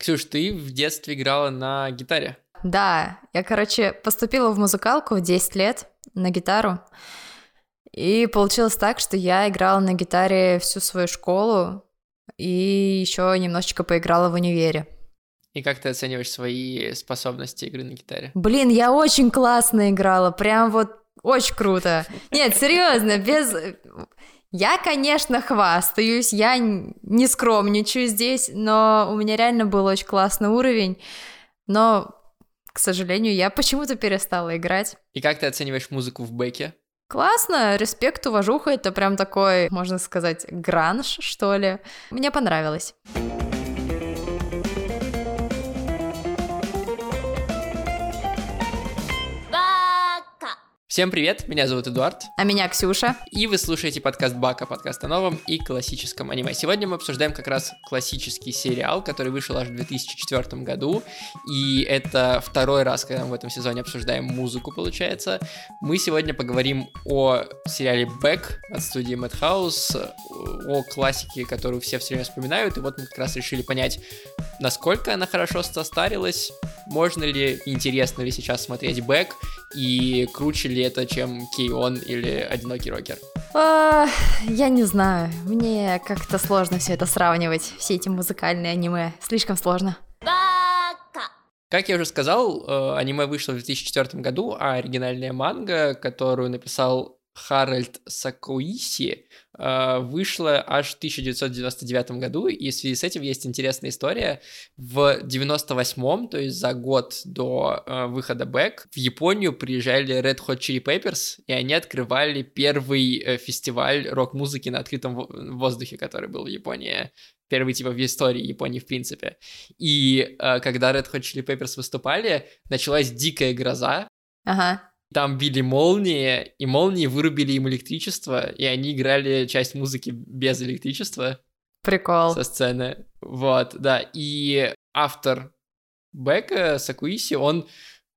Ксюш, ты в детстве играла на гитаре? Да, я, короче, поступила в музыкалку в 10 лет на гитару. И получилось так, что я играла на гитаре всю свою школу и еще немножечко поиграла в универе. И как ты оцениваешь свои способности игры на гитаре? Блин, я очень классно играла, прям вот очень круто. Нет, серьезно, без... Я, конечно, хвастаюсь, я не скромничаю здесь, но у меня реально был очень классный уровень, но, к сожалению, я почему-то перестала играть. И как ты оцениваешь музыку в бэке? Классно, респект, уважуха, это прям такой, можно сказать, гранж, что ли. Мне понравилось. Всем привет, меня зовут Эдуард. А меня Ксюша. И вы слушаете подкаст Бака, подкаст о новом и классическом аниме. Сегодня мы обсуждаем как раз классический сериал, который вышел аж в 2004 году. И это второй раз, когда мы в этом сезоне обсуждаем музыку, получается. Мы сегодня поговорим о сериале Бэк от студии Madhouse, о классике, которую все все время вспоминают. И вот мы как раз решили понять, насколько она хорошо состарилась, можно ли, интересно ли сейчас смотреть Бэк, и круче ли это, чем Кейон или Одинокий Рокер? А, я не знаю, мне как-то сложно все это сравнивать, все эти музыкальные аниме, слишком сложно. Как я уже сказал, э, аниме вышло в 2004 году, а оригинальная манга, которую написал Харальд Сакуиси э, вышла аж в 1999 году, и в связи с этим есть интересная история. В 98-м, то есть за год до э, выхода Бэк, в Японию приезжали Red Hot Chili Peppers, и они открывали первый э, фестиваль рок-музыки на открытом воздухе, который был в Японии первый типа в истории Японии в принципе. И э, когда Red Hot Chili Peppers выступали, началась дикая гроза. Ага. Там били молнии, и молнии вырубили им электричество, и они играли часть музыки без электричества. Прикол. Со сцены. Вот, да. И автор Бека, Сакуиси, он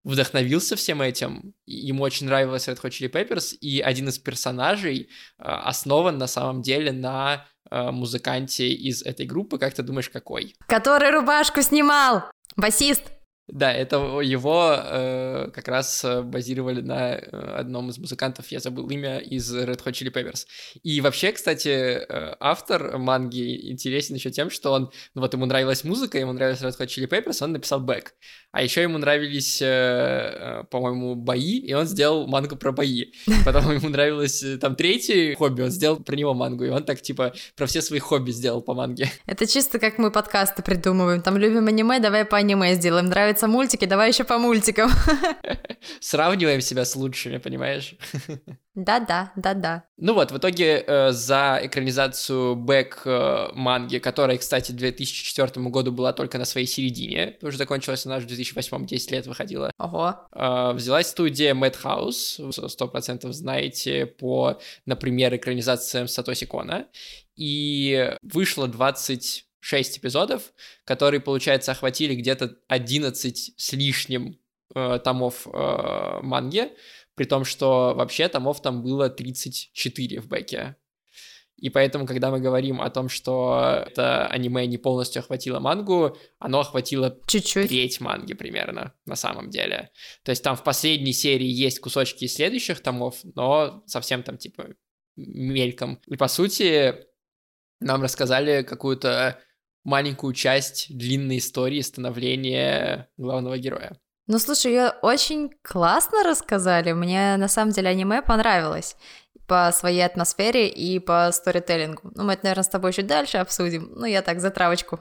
вдохновился всем этим. Ему очень нравилось Red Hot Chili Peppers, и один из персонажей э, основан на самом деле на э, музыканте из этой группы. Как ты думаешь, какой? Который рубашку снимал! Басист! Да, это его э, как раз э, базировали на э, одном из музыкантов, я забыл имя, из Red Hot Chili Peppers. И вообще, кстати, э, автор манги интересен еще тем, что он, ну вот ему нравилась музыка, ему нравилась Red Hot Chili Peppers, он написал бэк. А еще ему нравились, э, по-моему, бои, и он сделал мангу про бои. Потом ему нравилось там третий хобби, он сделал про него мангу, и он так типа про все свои хобби сделал по манге. Это чисто как мы подкасты придумываем. Там любим аниме, давай по аниме сделаем. Нравится нравятся мультики, давай еще по мультикам. Сравниваем себя с лучшими, понимаешь? Да-да, да-да. Ну вот, в итоге э, за экранизацию бэк э, манги, которая, кстати, в 2004 году была только на своей середине, уже закончилась она в 2008, 10 лет выходила. Ого. Э, взялась студия Madhouse, вы процентов знаете по, например, экранизациям Сатоси Кона, и вышло 20 6 эпизодов, которые, получается, охватили где-то 11 с лишним э, томов э, манги, при том, что вообще томов там было 34 в бэке. И поэтому, когда мы говорим о том, что это аниме не полностью охватило мангу, оно охватило Чуть-чуть. треть манги примерно, на самом деле. То есть там в последней серии есть кусочки из следующих томов, но совсем там типа мельком. И по сути нам рассказали какую-то маленькую часть длинной истории становления главного героя. Ну, слушай, ее очень классно рассказали. Мне на самом деле аниме понравилось по своей атмосфере и по сторителлингу. Ну, мы это, наверное, с тобой чуть дальше обсудим. Ну, я так, за травочку.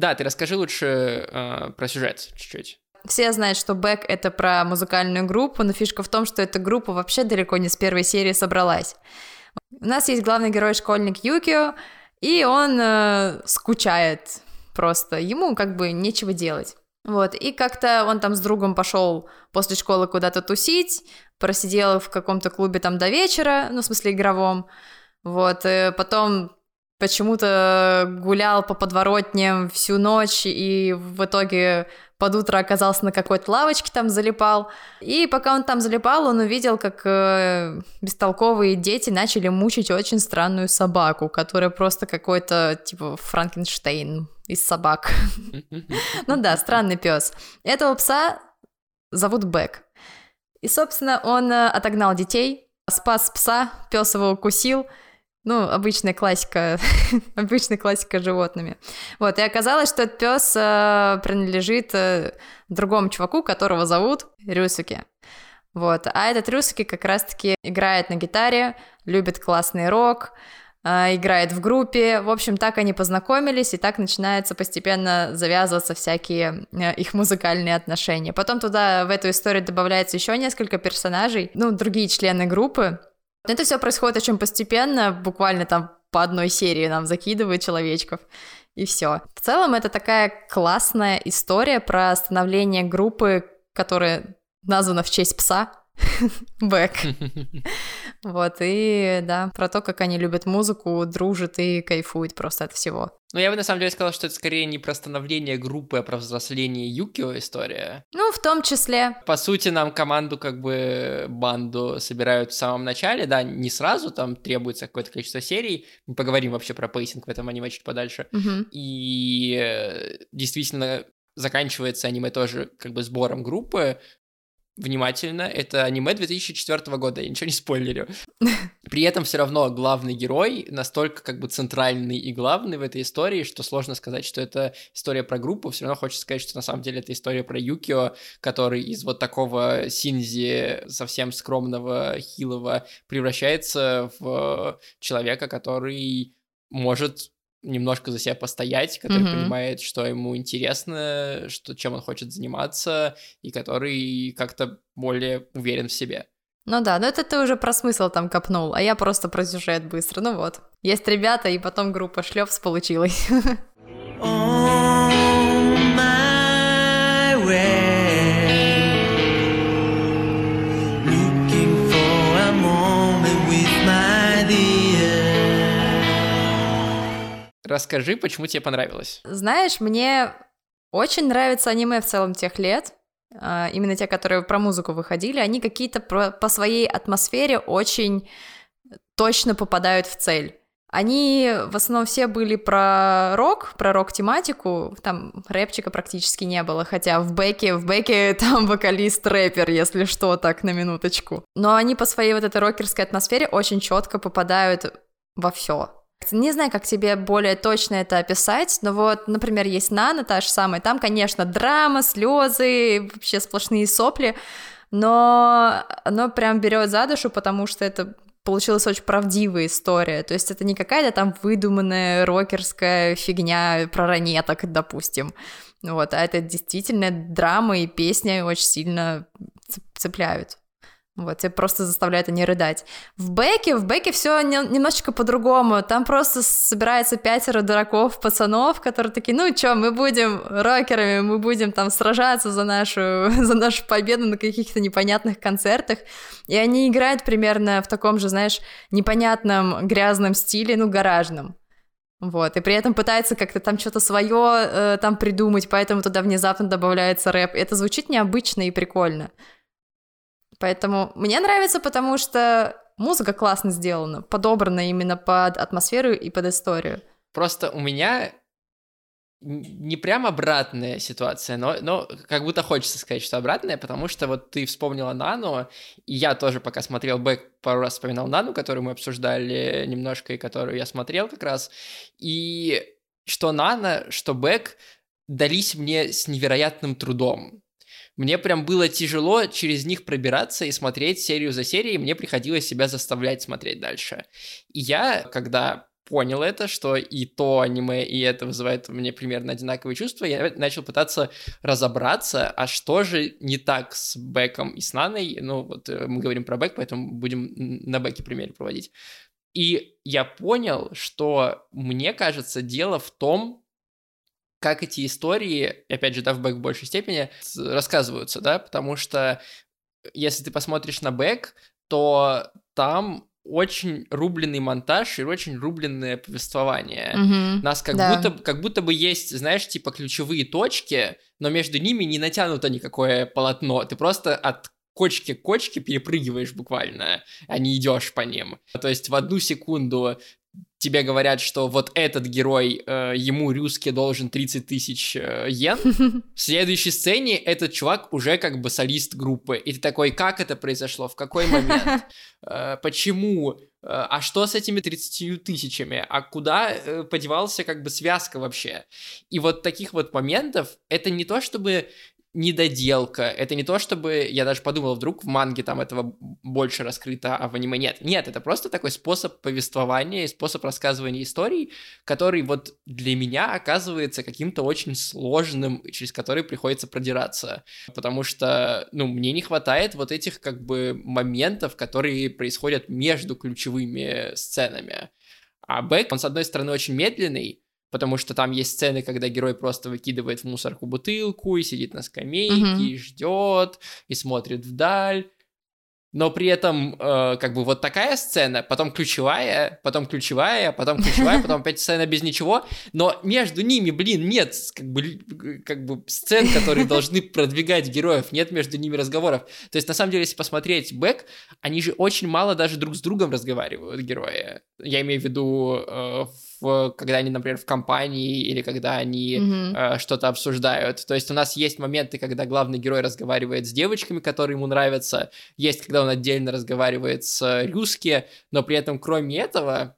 Да, ты расскажи лучше э, про сюжет чуть-чуть. Все знают, что Бэк — это про музыкальную группу, но фишка в том, что эта группа вообще далеко не с первой серии собралась. У нас есть главный герой школьник Юкио, и он э, скучает просто. Ему как бы нечего делать. Вот, и как-то он там с другом пошел после школы куда-то тусить, просидел в каком-то клубе там до вечера, ну, в смысле игровом, вот, и потом почему-то гулял по подворотням всю ночь и в итоге под утро оказался на какой-то лавочке, там залипал. И пока он там залипал, он увидел, как э, бестолковые дети начали мучить очень странную собаку, которая просто какой-то, типа, Франкенштейн из собак. Ну да, странный пес. Этого пса зовут Бэк. И, собственно, он э, отогнал детей, спас пса, пес его укусил, ну, обычная классика, обычная классика с животными. Вот, и оказалось, что этот пес э, принадлежит э, другому чуваку, которого зовут Рюсуки. Вот, а этот Рюсуки как раз-таки играет на гитаре, любит классный рок, э, играет в группе. В общем, так они познакомились, и так начинается постепенно завязываться всякие э, их музыкальные отношения. Потом туда, в эту историю добавляется еще несколько персонажей, ну, другие члены группы, это все происходит очень постепенно, буквально там по одной серии нам закидывают человечков, и все. В целом это такая классная история про становление группы, которая названа в честь пса, Бэк. Вот, и да, про то, как они любят музыку, дружат и кайфуют просто от всего. Ну, я бы на самом деле сказал, что это скорее не про становление группы, а про взросление Юкио история. Ну, в том числе. По сути, нам команду, как бы, банду собирают в самом начале, да, не сразу, там требуется какое-то количество серий. Мы поговорим вообще про pacing в этом аниме чуть подальше. Угу. И э, действительно, заканчивается аниме тоже как бы сбором группы, внимательно, это аниме 2004 года, я ничего не спойлерю. При этом все равно главный герой настолько как бы центральный и главный в этой истории, что сложно сказать, что это история про группу, все равно хочется сказать, что на самом деле это история про Юкио, который из вот такого Синзи совсем скромного, хилого превращается в человека, который может немножко за себя постоять, который mm-hmm. понимает, что ему интересно, что, чем он хочет заниматься, и который как-то более уверен в себе. Ну да, но это ты уже про смысл там копнул, а я просто про сюжет быстро. Ну вот. Есть ребята, и потом группа шлепс получилась. Расскажи, почему тебе понравилось. Знаешь, мне очень нравится аниме в целом тех лет. А, именно те, которые про музыку выходили, они какие-то по своей атмосфере очень точно попадают в цель. Они в основном все были про рок, про рок-тематику, там рэпчика практически не было, хотя в бэке, в бэке там вокалист-рэпер, если что, так на минуточку. Но они по своей вот этой рокерской атмосфере очень четко попадают во все. Не знаю, как тебе более точно это описать, но вот, например, есть Нана, та же самая, там, конечно, драма, слезы, вообще сплошные сопли, но оно прям берет за душу, потому что это получилась очень правдивая история. То есть это не какая-то там выдуманная рокерская фигня про ранеток, допустим. Вот, а это действительно драма и песня очень сильно цепляют. Вот, тебя просто заставляет не рыдать. В Бэке, в Бэке все не, немножечко по-другому. Там просто собирается пятеро дураков, пацанов, которые такие, ну чё, мы будем рокерами, мы будем там сражаться за нашу, за нашу победу на каких-то непонятных концертах. И они играют примерно в таком же, знаешь, непонятном грязном стиле, ну, гаражном. Вот, и при этом пытается как-то там что-то свое э, там придумать, поэтому туда внезапно добавляется рэп. Это звучит необычно и прикольно. Поэтому мне нравится, потому что музыка классно сделана, подобрана именно под атмосферу и под историю. Просто у меня не прям обратная ситуация, но, но как будто хочется сказать, что обратная, потому что вот ты вспомнила Нану, и я тоже пока смотрел Бэк, пару раз вспоминал Нану, которую мы обсуждали немножко, и которую я смотрел как раз, и что Нана, что Бэк дались мне с невероятным трудом. Мне прям было тяжело через них пробираться и смотреть серию за серией, мне приходилось себя заставлять смотреть дальше. И я, когда понял это, что и то аниме, и это вызывает у меня примерно одинаковые чувства, я начал пытаться разобраться, а что же не так с Бэком и с Наной, ну вот э, мы говорим про Бэк, поэтому будем на Бэке примере проводить. И я понял, что мне кажется, дело в том, как эти истории, опять же, да, в Бэк в большей степени, рассказываются, да, потому что если ты посмотришь на Бэк, то там очень рубленый монтаж и очень рубленное повествование. Мгм. Нас как, Да. будто, как будто бы есть, знаешь, типа ключевые точки, но между ними не натянуто никакое полотно. Ты просто от кочки к кочке перепрыгиваешь буквально, а не идешь по ним. То есть в одну секунду тебе говорят, что вот этот герой, э, ему русский должен 30 тысяч э, йен, в следующей сцене этот чувак уже как бы солист группы. И ты такой, как это произошло, в какой момент, Э, почему, Э, а что с этими 30 тысячами, а куда э, подевался как бы связка вообще. И вот таких вот моментов, это не то чтобы недоделка, это не то чтобы, я даже подумал, вдруг в манге там этого больше раскрыто, а в аниме нет. Нет, это просто такой способ повествования и способ рассказывания историй, который вот для меня оказывается каким-то очень сложным, через который приходится продираться, потому что, ну, мне не хватает вот этих как бы моментов, которые происходят между ключевыми сценами. А Бэк, он, с одной стороны, очень медленный, потому что там есть сцены, когда герой просто выкидывает в мусорку бутылку и сидит на скамейке, Мгм. и ждет, и смотрит вдаль. Но при этом, э, как бы, вот такая сцена, потом ключевая, потом ключевая, потом ключевая, потом опять сцена без ничего, но между ними, блин, нет, как бы, как бы сцен, которые должны продвигать героев, нет между ними разговоров. То есть, на самом деле, если посмотреть бэк, они же очень мало даже друг с другом разговаривают, герои. Я имею в виду, э, в- когда они, например, в компании, или когда они Мгм. э, что-то обсуждают. То есть у нас есть моменты, когда главный герой разговаривает с девочками, которые ему нравятся, есть, когда он отдельно разговаривает с Рюски, но при этом кроме этого,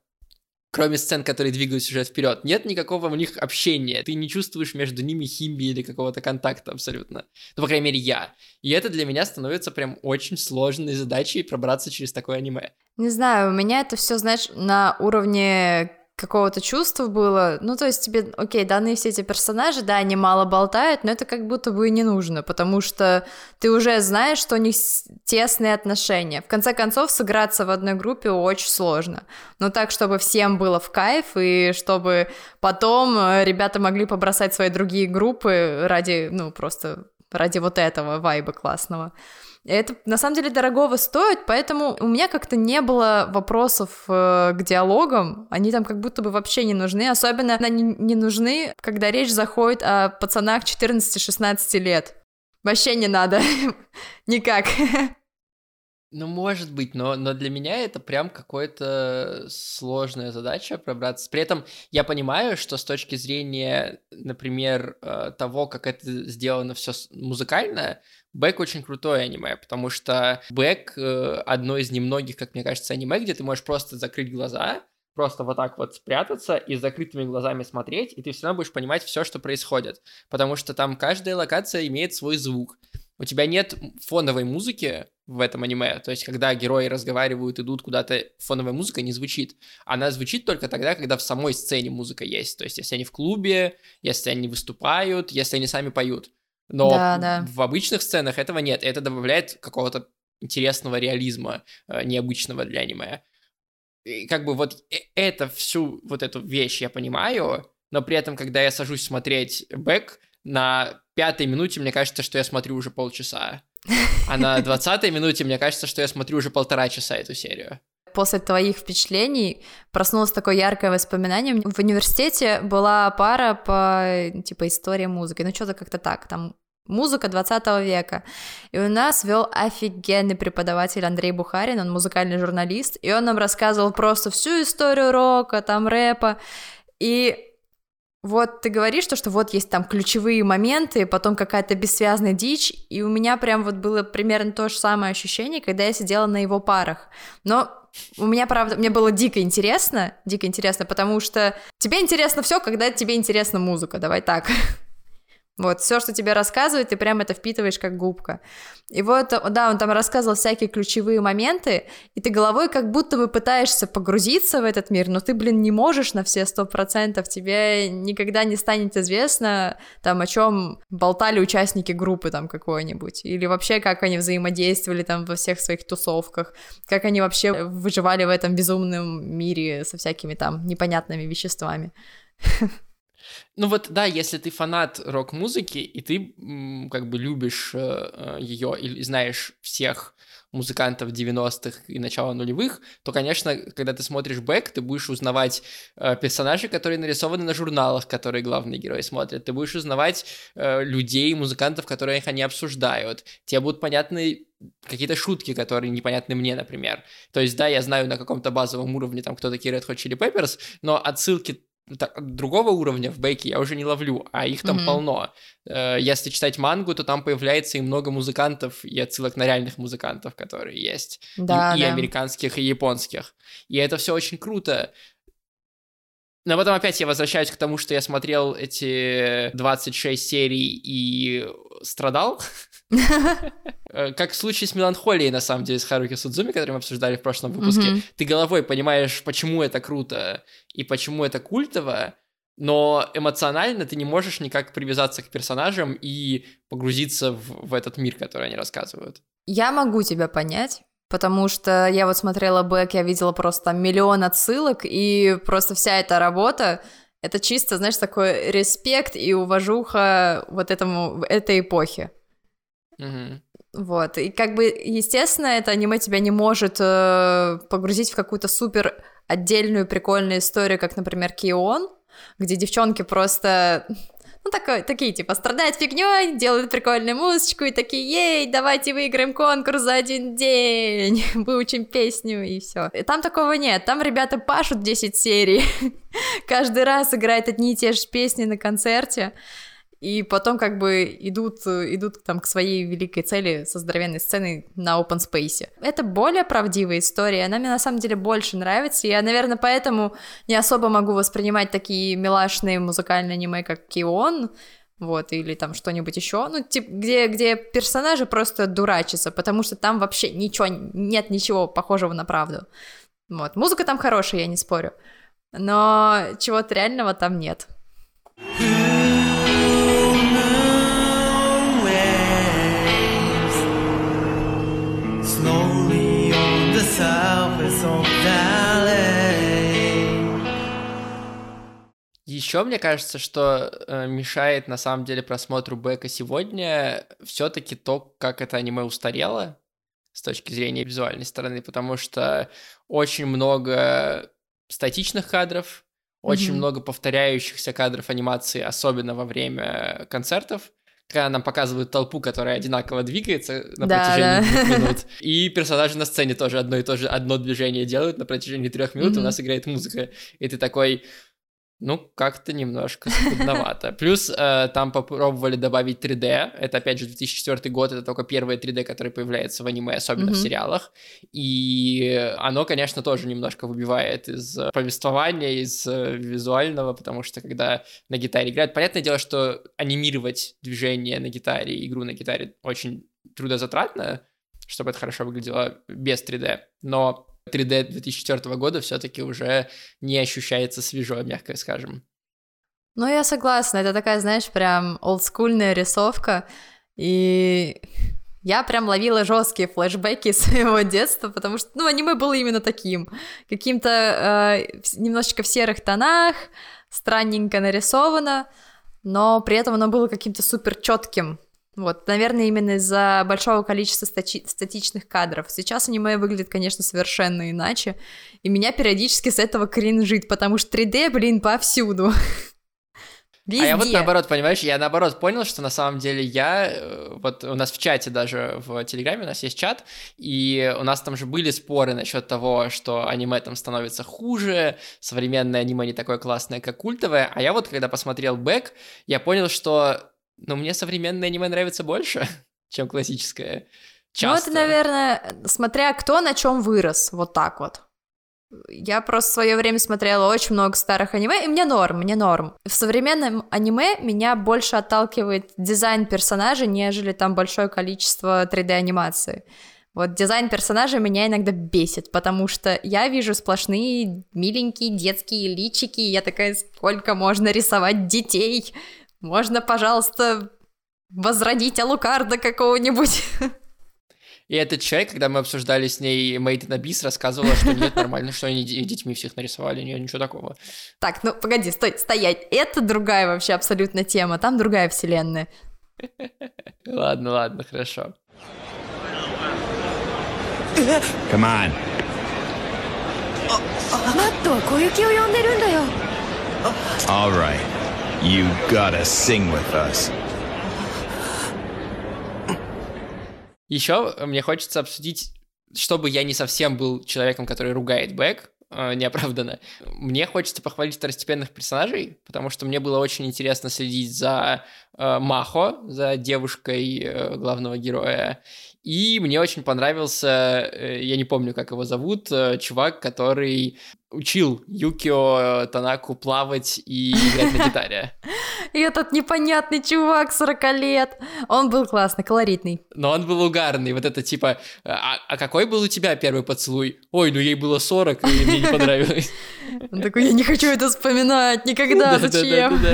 кроме сцен, которые двигают сюжет вперед, нет никакого у них общения. Ты не чувствуешь между ними химии или какого-то контакта абсолютно. Ну, по крайней мере, я. И это для меня становится прям очень сложной задачей пробраться через такое аниме. Не знаю, у меня это все, знаешь, на уровне какого-то чувства было. Ну, то есть тебе, окей, данные все эти персонажи, да, они мало болтают, но это как будто бы и не нужно, потому что ты уже знаешь, что у них тесные отношения. В конце концов, сыграться в одной группе очень сложно. Но так, чтобы всем было в кайф, и чтобы потом э, ребята могли побросать свои другие группы ради, ну, просто ради вот этого вайба классного. Это на самом деле дорогого стоит, поэтому у меня как-то не было вопросов э, к диалогам. Они там как будто бы вообще не нужны. Особенно они не нужны, когда речь заходит о пацанах 14-16 лет. Вообще не надо. Никак. Ну, может быть, но, но для меня это прям какая-то сложная задача пробраться. При этом я понимаю, что с точки зрения, например, э, того, как это сделано все музыкально, Бэк очень крутое аниме, потому что Бэк э, одно из немногих, как мне кажется, аниме, где ты можешь просто закрыть глаза, просто вот так вот спрятаться и с закрытыми глазами смотреть, и ты все равно будешь понимать все, что происходит, потому что там каждая локация имеет свой звук. У тебя нет фоновой музыки в этом аниме, то есть когда герои разговаривают, идут куда-то, фоновая музыка не звучит. Она звучит только тогда, когда в самой сцене музыка есть, то есть если они в клубе, если они выступают, если они сами поют. Но Да, да. в обычных сценах этого нет, это добавляет какого-то интересного реализма, э, необычного для аниме. И как бы вот э- это всю вот эту вещь я понимаю, но при этом, когда я сажусь смотреть бэк, на пятой минуте мне кажется, что я смотрю уже полчаса. А на двадцатой минуте мне кажется, что я смотрю уже полтора часа эту серию. После твоих впечатлений проснулось такое яркое воспоминание. В университете была пара по, типа, истории музыки. Ну, что-то как-то так. Там музыка 20 века. И у нас вел офигенный преподаватель Андрей Бухарин, он музыкальный журналист, и он нам рассказывал просто всю историю рока, там рэпа. И вот ты говоришь, то, что вот есть там ключевые моменты, потом какая-то бессвязная дичь, и у меня прям вот было примерно то же самое ощущение, когда я сидела на его парах. Но у меня, правда, мне было дико интересно, дико интересно, потому что тебе интересно все, когда тебе интересна музыка, давай так. Вот, все, что тебе рассказывают, ты прям это впитываешь как губка. И вот, да, он там рассказывал всякие ключевые моменты, и ты головой как будто бы пытаешься погрузиться в этот мир, но ты, блин, не можешь на все сто процентов, тебе никогда не станет известно, там, о чем болтали участники группы там какой-нибудь, или вообще, как они взаимодействовали там во всех своих тусовках, как они вообще выживали в этом безумном мире со всякими там непонятными веществами. Ну вот, да, если ты фанат рок-музыки, и ты как бы любишь э, ее или знаешь всех музыкантов 90-х и начала нулевых, то, конечно, когда ты смотришь бэк, ты будешь узнавать э, персонажей, которые нарисованы на журналах, которые главные герои смотрят. Ты будешь узнавать э, людей, музыкантов, которых они обсуждают. Тебе будут понятны какие-то шутки, которые непонятны мне, например. То есть, да, я знаю на каком-то базовом уровне, там, кто такие Red Hot Chili Peppers, но отсылки другого уровня в бейке я уже не ловлю, а их там mm-hmm. полно. Э, если читать мангу, то там появляется и много музыкантов, и отсылок на реальных музыкантов, которые есть. Да, и, да. и американских, и японских. И это все очень круто. Но потом опять я возвращаюсь к тому, что я смотрел эти 26 серий и страдал. Э, как в случае с меланхолией, на самом деле, с Харуки Судзуми, который мы обсуждали в прошлом выпуске. Ты головой понимаешь, почему это круто и почему это культово, но эмоционально ты не можешь никак привязаться к персонажам и погрузиться в, в этот мир, который они рассказывают. Я могу тебя понять, потому что я вот смотрела бэк, я видела просто миллион отсылок, и просто вся эта работа, это чисто, знаешь, такой респект и уважуха вот этому, этой эпохи. Угу. Вот, и как бы, естественно, это аниме тебя не может э, погрузить в какую-то супер отдельную прикольную историю, как, например, Кион, где девчонки просто ну, такой, такие, типа, страдают фигней, делают прикольную музычку и такие, ей, давайте выиграем конкурс за один день, выучим песню и все. И там такого нет, там ребята пашут 10 серий, каждый раз играют одни и те же песни на концерте, и потом как бы идут, идут там к своей великой цели со здоровенной сценой на open space. Это более правдивая история, она мне на самом деле больше нравится, я, наверное, поэтому не особо могу воспринимать такие милашные музыкальные аниме, как Кион, вот, или там что-нибудь еще, ну, типа, где, где персонажи просто дурачатся, потому что там вообще ничего, нет ничего похожего на правду. Вот, музыка там хорошая, я не спорю, но чего-то реального там нет. Еще мне кажется, что э, мешает на самом деле просмотру Бека сегодня все-таки то, как это аниме устарело с точки зрения визуальной стороны, потому что очень много статичных кадров, очень mm-hmm. много повторяющихся кадров анимации, особенно во время концертов когда нам показывают толпу, которая одинаково двигается на да, протяжении да. двух минут, и персонажи на сцене тоже одно и то же одно движение делают на протяжении трех минут, mm-hmm. у нас играет музыка, и ты такой, ну, как-то немножко скудновато. Плюс э, там попробовали добавить 3D. Это, опять же, 2004 год. Это только первое 3D, которое появляется в аниме, особенно mm-hmm. в сериалах. И оно, конечно, тоже немножко выбивает из повествования, из э, визуального, потому что когда на гитаре играют... Понятное дело, что анимировать движение на гитаре, игру на гитаре очень трудозатратно, чтобы это хорошо выглядело без 3D. Но 3D 2004 года все-таки уже не ощущается свежо, мягко скажем. Ну, я согласна, это такая, знаешь, прям олдскульная рисовка, и я прям ловила жесткие флешбеки своего детства, потому что, ну, аниме было именно таким, каким-то э, немножечко в серых тонах, странненько нарисовано, но при этом оно было каким-то супер четким, вот, наверное, именно из-за большого количества стати- статичных кадров. Сейчас аниме выглядит, конечно, совершенно иначе, и меня периодически с этого кринжит, потому что 3D, блин, повсюду. Везде. А я вот наоборот, понимаешь, я наоборот понял, что на самом деле я, э, вот у нас в чате даже, в Телеграме у нас есть чат, и у нас там же были споры насчет того, что аниме там становится хуже, современное аниме не такое классное, как культовое, а я вот когда посмотрел Бэк, я понял, что но мне современное аниме нравится больше, чем классическое. Часто. Ну, это, наверное, смотря кто на чем вырос, вот так вот. Я просто в свое время смотрела очень много старых аниме, и мне норм, мне норм. В современном аниме меня больше отталкивает дизайн персонажей, нежели там большое количество 3D-анимации. Вот дизайн персонажа меня иногда бесит, потому что я вижу сплошные миленькие детские личики, и я такая, сколько можно рисовать детей? Можно, пожалуйста, возродить Алукарда какого-нибудь? И этот человек, когда мы обсуждали с ней Made in Abyss, рассказывала, что нет, нормально, что они детьми всех нарисовали, нет, ничего такого. Так, ну погоди, стой, стоять. Это другая вообще абсолютно тема, там другая вселенная. Ладно, ладно, хорошо. Come on. マットは小雪を呼んでるんだよ All right. You gotta sing with us. Еще мне хочется обсудить, чтобы я не совсем был человеком, который ругает Бэк, э, неоправданно. Мне хочется похвалить второстепенных персонажей, потому что мне было очень интересно следить за э, Махо, за девушкой э, главного героя, и мне очень понравился, э, я не помню, как его зовут, э, чувак, который учил Юкио Танаку плавать и играть на гитаре. И этот непонятный чувак 40 лет. Он был классный, колоритный. Но он был угарный. Вот это типа, а, а какой был у тебя первый поцелуй? Ой, ну ей было 40, и мне не понравилось. Он такой, я не хочу это вспоминать никогда, зачем?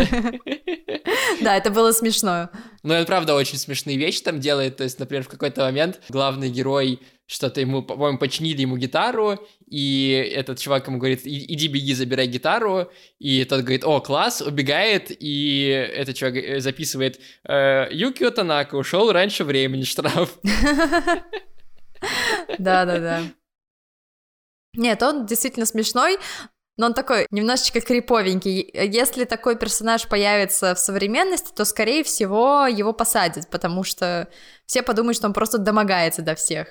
Да, это было смешно. Ну, он, правда, очень смешные вещи там делает. То есть, например, в какой-то момент главный герой что-то ему, по-моему, починили ему гитару, и этот чувак ему говорит, иди беги, забирай гитару, и тот говорит, о, класс, убегает, и этот чувак э, записывает, «Э, Юкио Танака ушел раньше времени, штраф. Да-да-да. Нет, он действительно смешной, но он такой немножечко криповенький. Если такой персонаж появится в современности, то, скорее всего, его посадят, потому что все подумают, что он просто домогается до всех.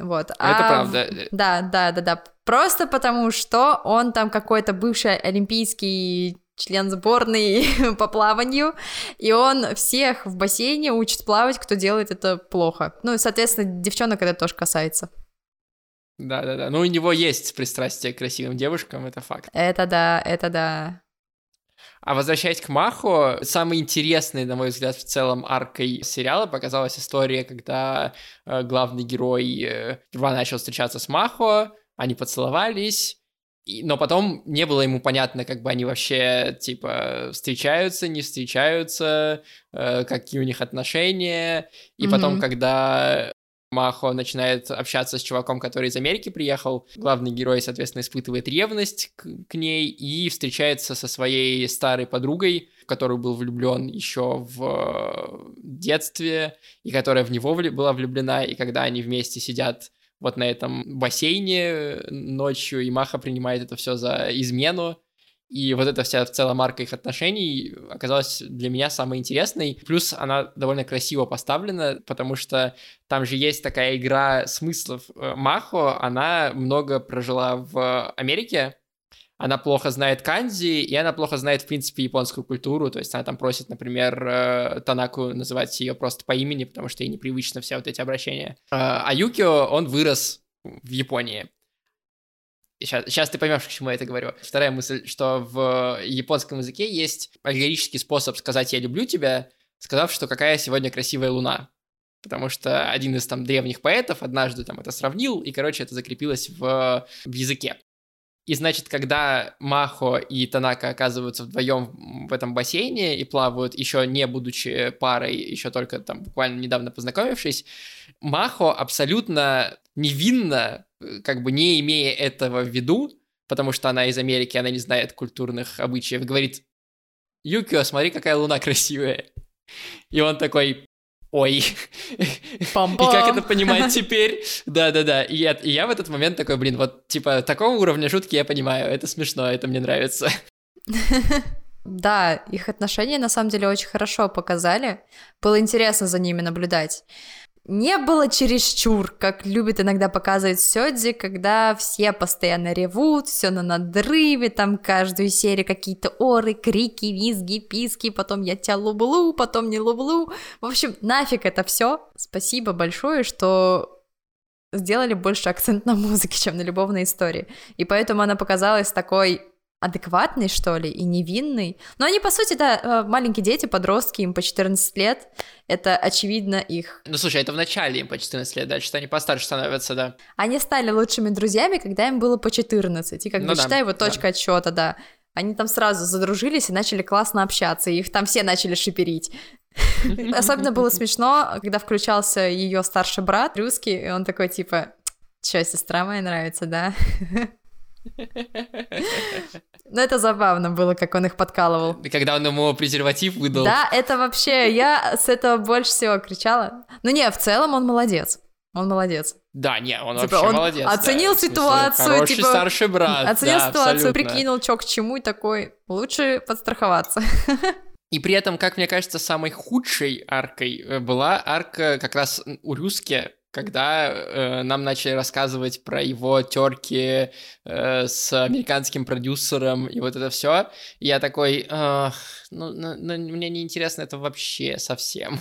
Вот. А это правда. Да, да, да, да. Просто потому, что он там какой-то бывший олимпийский член сборной по плаванию, и он всех в бассейне учит плавать, кто делает это плохо. Ну и, соответственно, девчонок это тоже касается. Да-да-да. Ну, у него есть пристрастие к красивым девушкам, это факт. Это да, это да. А возвращаясь к Маху, самой интересной, на мой взгляд, в целом аркой сериала показалась история, когда э, главный герой э, сперва начал встречаться с Махо, они поцеловались, и, но потом не было ему понятно, как бы они вообще, типа, встречаются, не встречаются, э, какие у них отношения. И mm-hmm. потом, когда Махо начинает общаться с чуваком, который из Америки приехал. Главный герой, соответственно, испытывает ревность к, к ней и встречается со своей старой подругой, в которую был влюблен еще в э, детстве, и которая в него была влюблена, и когда они вместе сидят вот на этом бассейне ночью, и Маха принимает это все за измену, и вот эта вся в целом марка их отношений оказалась для меня самой интересной. Плюс она довольно красиво поставлена, потому что там же есть такая игра смыслов. Э, Махо, она много прожила в Америке, она плохо знает канзи, и она плохо знает, в принципе, японскую культуру, то есть она там просит, например, э, Танаку называть ее просто по имени, потому что ей непривычно все вот эти обращения. Э, а Юкио, он вырос в Японии. Сейчас, сейчас ты поймешь, к чему я это говорю. Вторая мысль, что в японском языке есть аллегорический способ сказать «я люблю тебя», сказав, что какая сегодня красивая луна. Потому что один из там древних поэтов однажды там это сравнил, и, короче, это закрепилось в, в языке. И значит, когда Махо и Танака оказываются вдвоем в этом бассейне и плавают, еще не будучи парой, еще только там буквально недавно познакомившись, Махо абсолютно невинно, как бы не имея этого в виду, потому что она из Америки, она не знает культурных обычаев, говорит, Юкио, смотри, какая луна красивая. И он такой, ой, Пам -пам. и как это понимать теперь? Да-да-да, и я, и я в этот момент такой, блин, вот, типа, такого уровня шутки я понимаю, это смешно, это мне нравится. Да, их отношения на самом деле очень хорошо показали. Было интересно за ними наблюдать не было чересчур, как любит иногда показывать Сёдзи, когда все постоянно ревут, все на надрыве, там каждую серию какие-то оры, крики, визги, писки, потом я тебя люблю, потом не люблю. В общем, нафиг это все. Спасибо большое, что сделали больше акцент на музыке, чем на любовной истории. И поэтому она показалась такой адекватный, что ли, и невинный. Но они, по сути, да, э, маленькие дети, подростки, им по 14 лет. Это, очевидно, их... Ну, слушай, это в начале им по 14 лет, дальше они постарше становятся, да. Они стали лучшими друзьями, когда им было по 14. И как ну, бы, да, считай, вот точка да. отсчета, да. Они там сразу задружились и начали классно общаться, и их там все начали шиперить. Особенно было смешно, когда включался ее старший брат, русский, и он такой типа, чё, сестра моя нравится, да? Ну, это забавно было, как он их подкалывал. И когда он ему презерватив выдал. Да, это вообще, я с этого больше всего кричала. Ну не, в целом он молодец. Он молодец. Да, не, он типа, вообще он молодец. Оценил да, ситуацию, хороший типа, старший брат. Оценил да, ситуацию, абсолютно. прикинул, чё к чему, и такой, лучше подстраховаться. И при этом, как мне кажется, самой худшей аркой э, была арка как раз у Рюске, когда э, нам начали рассказывать про его терки э, с американским продюсером и вот это все, я такой, э, ну, ну, ну, мне не интересно это вообще совсем.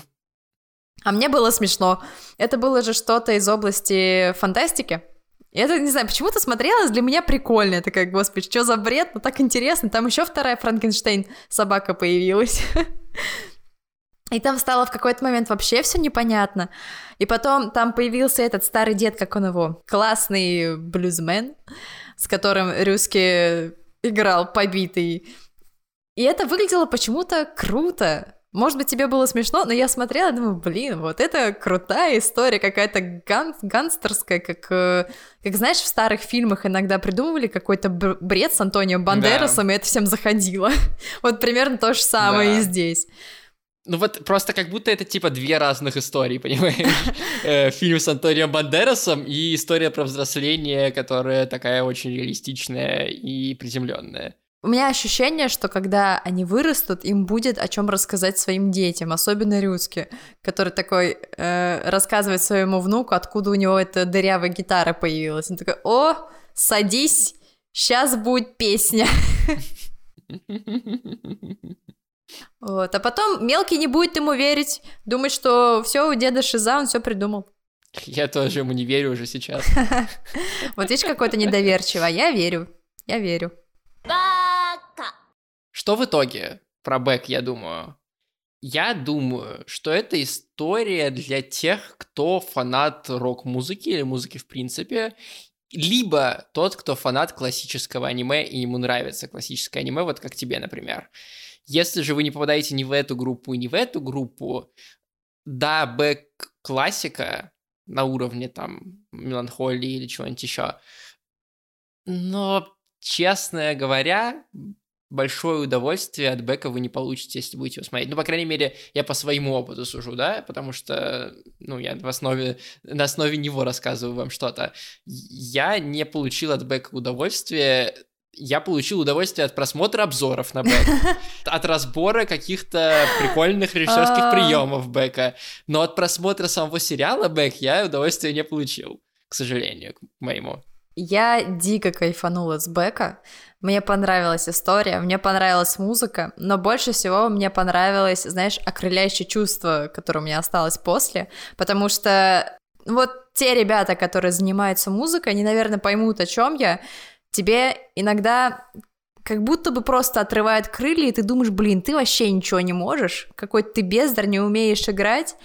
А мне было смешно. Это было же что-то из области фантастики. Это, не знаю, почему-то смотрелось для меня прикольно. Это как, господи, что за бред? Ну так интересно. Там еще вторая Франкенштейн собака появилась. И там стало в какой-то момент вообще все непонятно. И потом там появился этот старый дед, как он его, классный блюзмен, с которым Рюски играл побитый. И это выглядело почему-то круто. Может быть, тебе было смешно, но я смотрела и думаю, блин, вот это крутая история, какая-то ган гангстерская, как, э, как, знаешь, в старых фильмах иногда придумывали какой-то бред с Антонио Бандерасом, да. и это всем заходило. вот примерно то же самое да. и здесь. Ну вот просто как будто это типа две разных истории, понимаешь? Фильм с Антонио Бандерасом и история про взросление, которая такая очень реалистичная и приземленная. У меня ощущение, что когда они вырастут, им будет о чем рассказать своим детям, особенно Рюске, который такой э, рассказывает своему внуку, откуда у него эта дырявая гитара появилась. Он такой, о, садись, сейчас будет песня. Вот. А потом мелкий не будет ему верить, думать, что все у деда Шиза, он все придумал. Я тоже ему не верю уже сейчас. Вот видишь, какой-то недоверчивый, а я верю, я верю. Что в итоге про Бэк, я думаю? Я думаю, что это история для тех, кто фанат рок-музыки или музыки в принципе, либо тот, кто фанат классического аниме и ему нравится классическое аниме, вот как тебе, например. Если же вы не попадаете ни в эту группу, ни в эту группу, да, бэк классика на уровне там меланхолии или чего-нибудь еще, но, честно говоря, большое удовольствие от Бека вы не получите, если будете его смотреть. Ну, по крайней мере, я по своему опыту сужу, да, потому что, ну, я в основе, на основе него рассказываю вам что-то. Я не получил от Бека удовольствия я получил удовольствие от просмотра обзоров на Бека, от разбора каких-то прикольных режиссерских а. приемов Бека, но от просмотра самого сериала Бек я удовольствия не получил, к сожалению, к моему. Я дико кайфанула с Бека. Мне понравилась история, мне понравилась музыка, но больше всего мне понравилось, знаешь, окрыляющее чувство, которое у меня осталось после, потому что вот те ребята, которые занимаются музыкой, они, наверное, поймут, о чем я. Тебе иногда как будто бы просто отрывает крылья, и ты думаешь, блин, ты вообще ничего не можешь, какой ты бездар, не умеешь играть,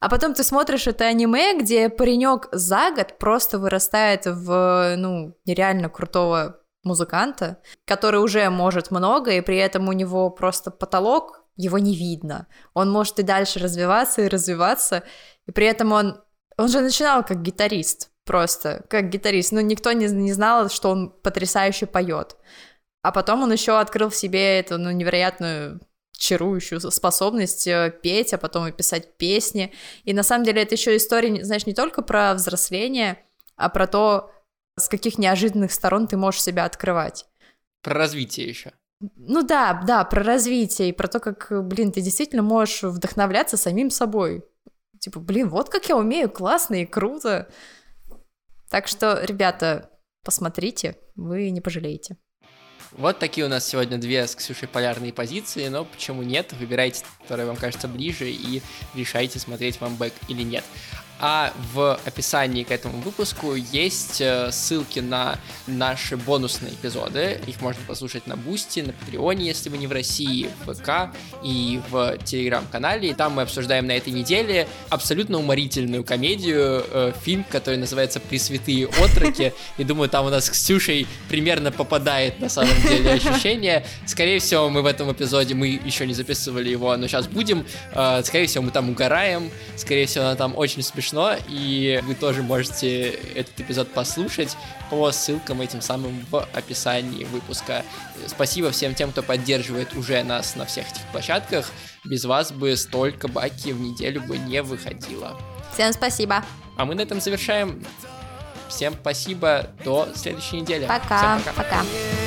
а потом ты смотришь это аниме, где паренек за год просто вырастает в, ну, нереально крутого музыканта, который уже может много, и при этом у него просто потолок, его не видно. Он может и дальше развиваться и развиваться, и при этом он, он же начинал как гитарист, просто как гитарист, но никто не, не знал, что он потрясающе поет. А потом он еще открыл в себе эту ну, невероятную чарующую способность э, петь, а потом и писать песни. И на самом деле это еще история, знаешь, не только про взросление, а про то, с каких неожиданных сторон ты можешь себя открывать. Про развитие еще. Ну да, да, про развитие и про то, как, блин, ты действительно можешь вдохновляться самим собой. Типа, блин, вот как я умею, классно и круто. Так что, ребята, посмотрите, вы не пожалеете. Вот такие у нас сегодня две с Ксюшей полярные позиции, но почему нет? Выбирайте, которая вам кажется ближе, и решайте, смотреть вам «Бек» или нет. А в описании к этому выпуску есть э, ссылки на наши бонусные эпизоды. Их можно послушать на Бусти, на Патреоне, если вы не в России, в ВК и в Телеграм-канале. И там мы обсуждаем на этой неделе абсолютно уморительную комедию, э, фильм, который называется «Пресвятые отроки». И думаю, там у нас с Ксюшей примерно попадает на самом деле ощущение. Скорее всего, мы в этом эпизоде, мы еще не записывали его, но сейчас будем. Э, скорее всего, мы там угораем. Скорее всего, она там очень смешно смешно, и вы тоже можете этот эпизод послушать по ссылкам этим самым в описании выпуска. Спасибо всем тем, кто поддерживает уже нас на всех этих площадках. Без вас бы столько баки в неделю бы не выходило. Всем спасибо. А мы на этом завершаем. Всем спасибо. До следующей недели. Пока. Всем пока. пока.